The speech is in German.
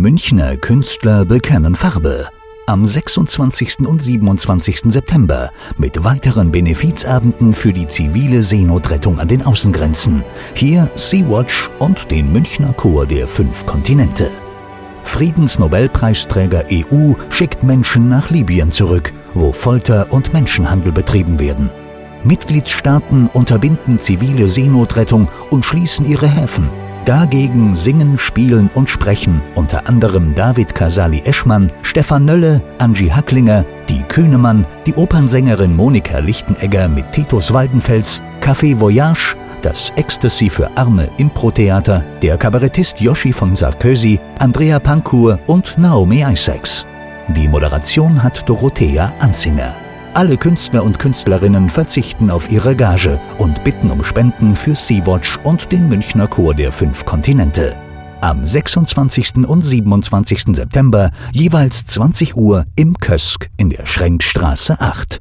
Münchner Künstler bekennen Farbe. Am 26. und 27. September mit weiteren Benefizabenden für die zivile Seenotrettung an den Außengrenzen. Hier Sea-Watch und den Münchner Chor der fünf Kontinente. Friedensnobelpreisträger EU schickt Menschen nach Libyen zurück, wo Folter und Menschenhandel betrieben werden. Mitgliedstaaten unterbinden zivile Seenotrettung und schließen ihre Häfen. Dagegen singen, spielen und sprechen unter anderem David Casali-Eschmann, Stefan Nölle, Angie Hacklinger, die Kühnemann, die Opernsängerin Monika Lichtenegger mit Titus Waldenfels, Café Voyage, das Ecstasy für Arme Impro-Theater, der Kabarettist Yoshi von Sarkozy, Andrea Pankour und Naomi Isaacs. Die Moderation hat Dorothea Anzinger. Alle Künstler und Künstlerinnen verzichten auf ihre Gage und bitten um Spenden für Sea-Watch und den Münchner Chor der fünf Kontinente. Am 26. und 27. September jeweils 20 Uhr im Kösk in der Schrenkstraße 8.